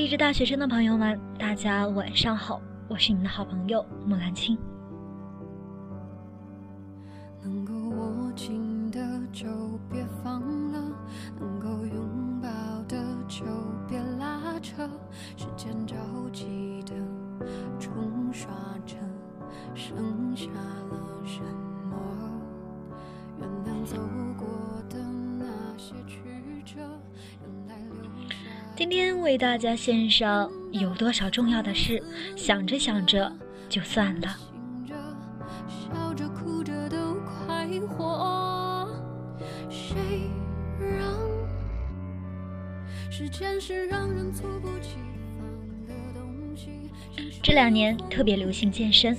励志大学生的朋友们，大家晚上好，我是你们的好朋友木兰青。能够握紧的就别放了，能够拥抱的就别拉扯，时间着急的冲刷着，剩下了什么？今天为大家献上有多少重要的事，想着想着就算了。这两年特别流行健身，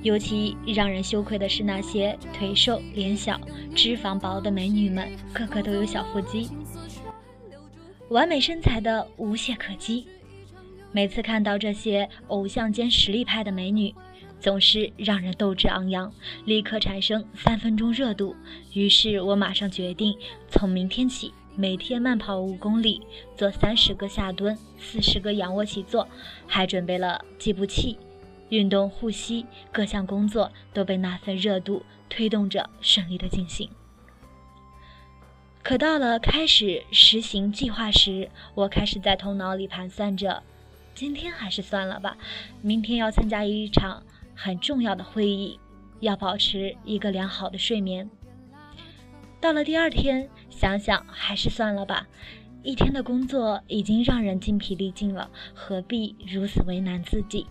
尤其让人羞愧的是那些腿瘦脸小、脂肪薄的美女们，个个都有小腹肌。完美身材的无懈可击，每次看到这些偶像兼实力派的美女，总是让人斗志昂扬，立刻产生三分钟热度。于是我马上决定，从明天起每天慢跑五公里，做三十个下蹲，四十个仰卧起坐，还准备了计步器，运动、呼吸各项工作都被那份热度推动着顺利的进行。可到了开始实行计划时，我开始在头脑里盘算着：今天还是算了吧，明天要参加一场很重要的会议，要保持一个良好的睡眠。到了第二天，想想还是算了吧，一天的工作已经让人精疲力尽了，何必如此为难自己？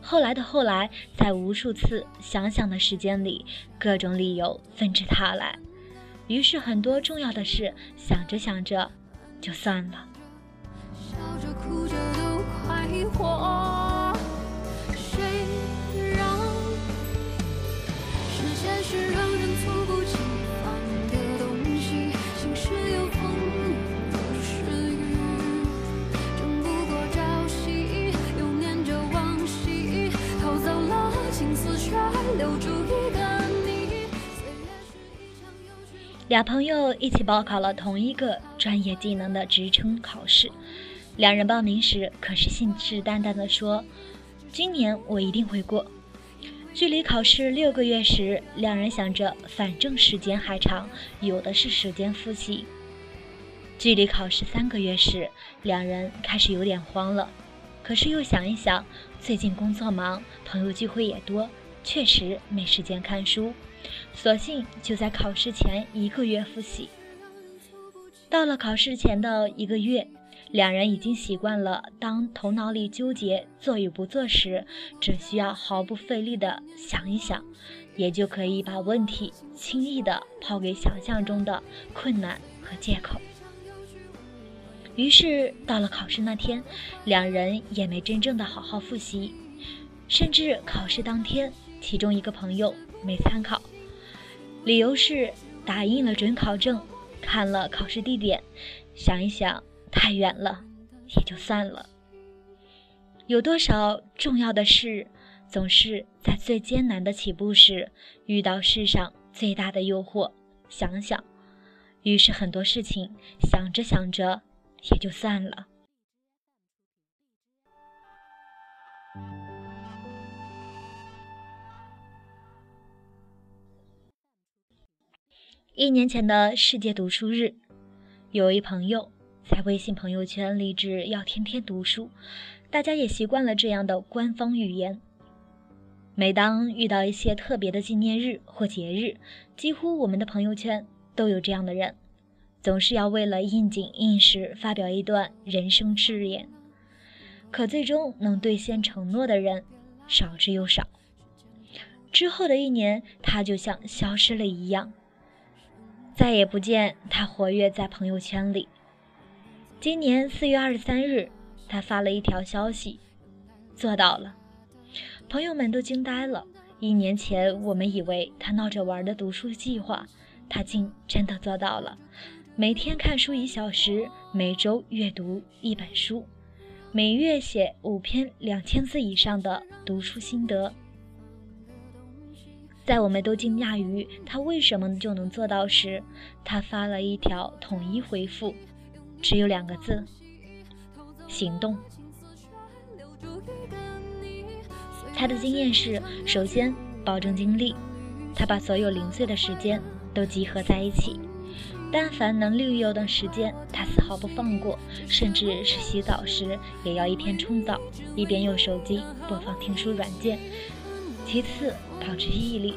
后来的后来，在无数次想想的时间里，各种理由纷至沓来。于是很多重要的事想着想着就算了。笑着哭着都快活谁让时间是让人猝不及防的东西晴时有风阴有时雨争不过朝夕又念着往昔偷走了青丝却留住俩朋友一起报考了同一个专业技能的职称考试，两人报名时可是信誓旦旦地说：“今年我一定会过。”距离考试六个月时，两人想着反正时间还长，有的是时间复习。距离考试三个月时，两人开始有点慌了，可是又想一想，最近工作忙，朋友聚会也多，确实没时间看书。索性就在考试前一个月复习。到了考试前的一个月，两人已经习惯了，当头脑里纠结做与不做时，只需要毫不费力的想一想，也就可以把问题轻易的抛给想象中的困难和借口。于是到了考试那天，两人也没真正的好好复习，甚至考试当天，其中一个朋友没参考。理由是打印了准考证，看了考试地点，想一想太远了，也就算了。有多少重要的事，总是在最艰难的起步时遇到世上最大的诱惑，想想，于是很多事情想着想着也就算了。一年前的世界读书日，有一朋友在微信朋友圈立志要天天读书，大家也习惯了这样的官方语言。每当遇到一些特别的纪念日或节日，几乎我们的朋友圈都有这样的人，总是要为了应景应时发表一段人生誓言。可最终能兑现承诺的人少之又少。之后的一年，他就像消失了一样。再也不见他活跃在朋友圈里。今年四月二十三日，他发了一条消息：“做到了。”朋友们都惊呆了。一年前，我们以为他闹着玩的读书计划，他竟真的做到了。每天看书一小时，每周阅读一本书，每月写五篇两千字以上的读书心得。在我们都惊讶于他为什么就能做到时，他发了一条统一回复，只有两个字：行动。他的经验是：首先保证精力，他把所有零碎的时间都集合在一起。但凡能利用的时间，他丝毫不放过，甚至是洗澡时也要一边冲澡一边用手机播放听书软件。其次，保持毅力，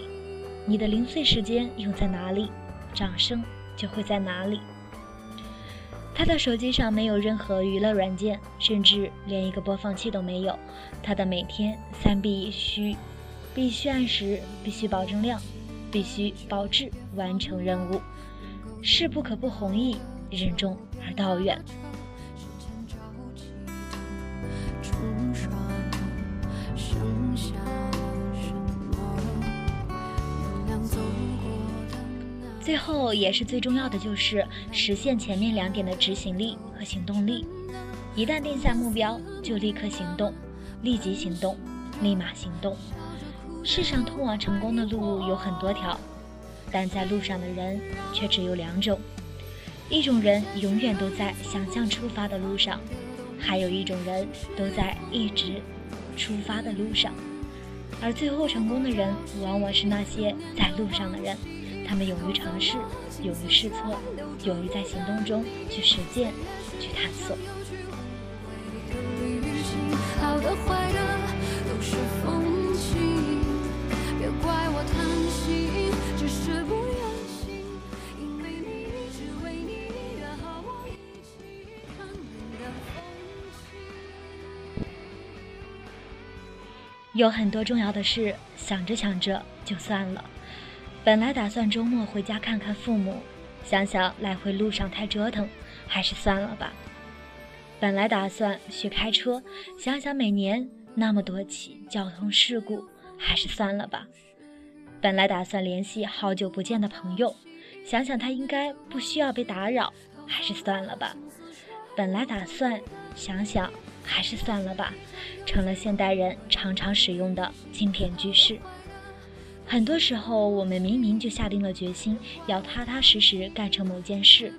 你的零碎时间用在哪里，掌声就会在哪里。他的手机上没有任何娱乐软件，甚至连一个播放器都没有。他的每天三必须：必须按时，必须保证量，必须保质完成任务。事不可不弘毅，任重而道远。最后也是最重要的，就是实现前面两点的执行力和行动力。一旦定下目标，就立刻行动，立即行动，立马行动。世上通往成功的路有很多条。但在路上的人却只有两种，一种人永远都在想象出发的路上，还有一种人都在一直出发的路上。而最后成功的人，往往是那些在路上的人，他们勇于尝试，勇于试错，勇于在行动中去实践，去探索。有很多重要的事，想着想着就算了。本来打算周末回家看看父母，想想来回路上太折腾，还是算了吧。本来打算学开车，想想每年那么多起交通事故，还是算了吧。本来打算联系好久不见的朋友，想想他应该不需要被打扰，还是算了吧。本来打算想想。还是算了吧，成了现代人常常使用的经典句式。很多时候，我们明明就下定了决心要踏踏实实干成某件事，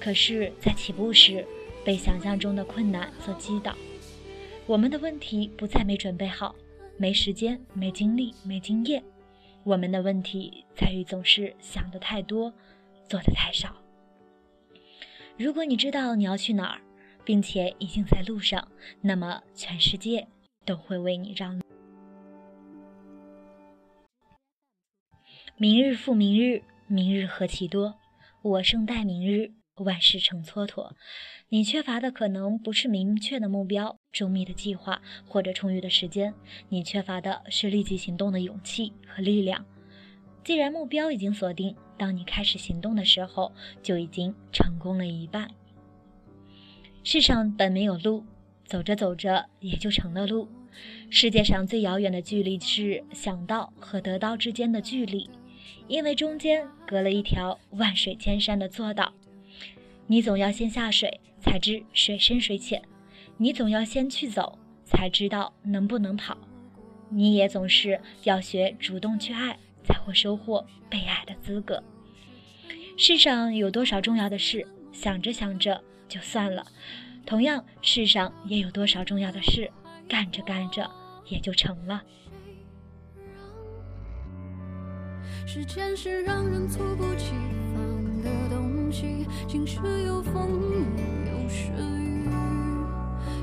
可是，在起步时被想象中的困难所击倒。我们的问题不在没准备好、没时间、没精力、没经验，我们的问题在于总是想的太多，做的太少。如果你知道你要去哪儿，并且已经在路上，那么全世界都会为你让路。明日复明日，明日何其多，我生待明日，万事成蹉跎。你缺乏的可能不是明确的目标、周密的计划或者充裕的时间，你缺乏的是立即行动的勇气和力量。既然目标已经锁定，当你开始行动的时候，就已经成功了一半。世上本没有路，走着走着也就成了路。世界上最遥远的距离是想到和得到之间的距离，因为中间隔了一条万水千山的做到。你总要先下水，才知水深水浅；你总要先去走，才知道能不能跑；你也总是要学主动去爱，才会收获被爱的资格。世上有多少重要的事，想着想着。就算了，同样，世上也有多少重要的事，干着干着也就成了。时间是让人猝不及防的东西，晴时有风，雨有时雨，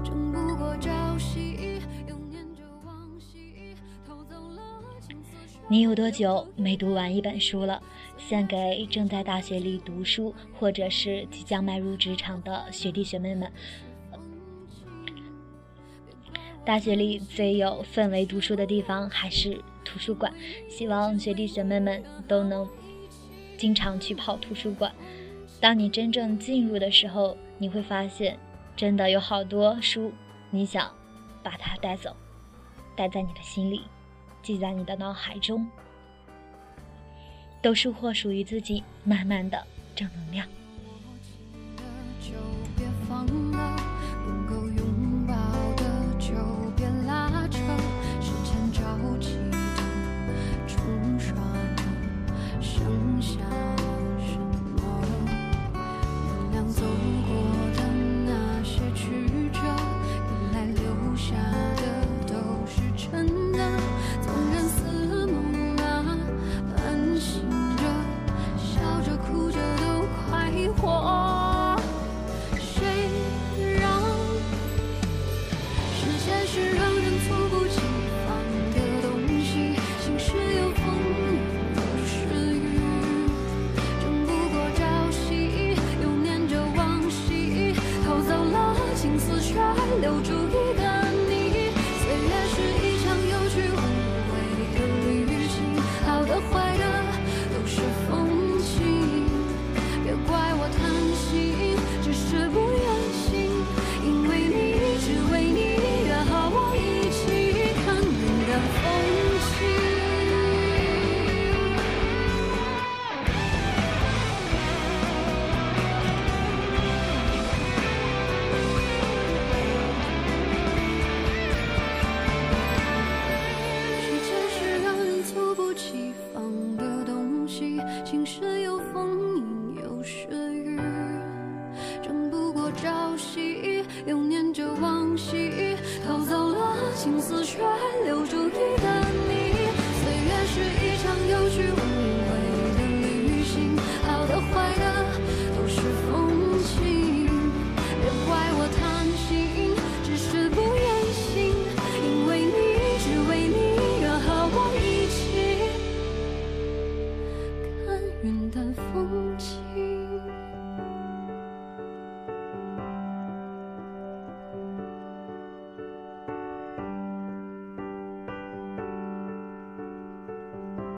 争不过朝夕，又念着往昔，偷走了青涩。你有多久没读完一本书了？献给正在大学里读书，或者是即将迈入职场的学弟学妹们。大学里最有氛围读书的地方还是图书馆，希望学弟学妹们都能经常去跑图书馆。当你真正进入的时候，你会发现，真的有好多书，你想把它带走，带在你的心里，记在你的脑海中。都收获属于自己满满的正能量。情深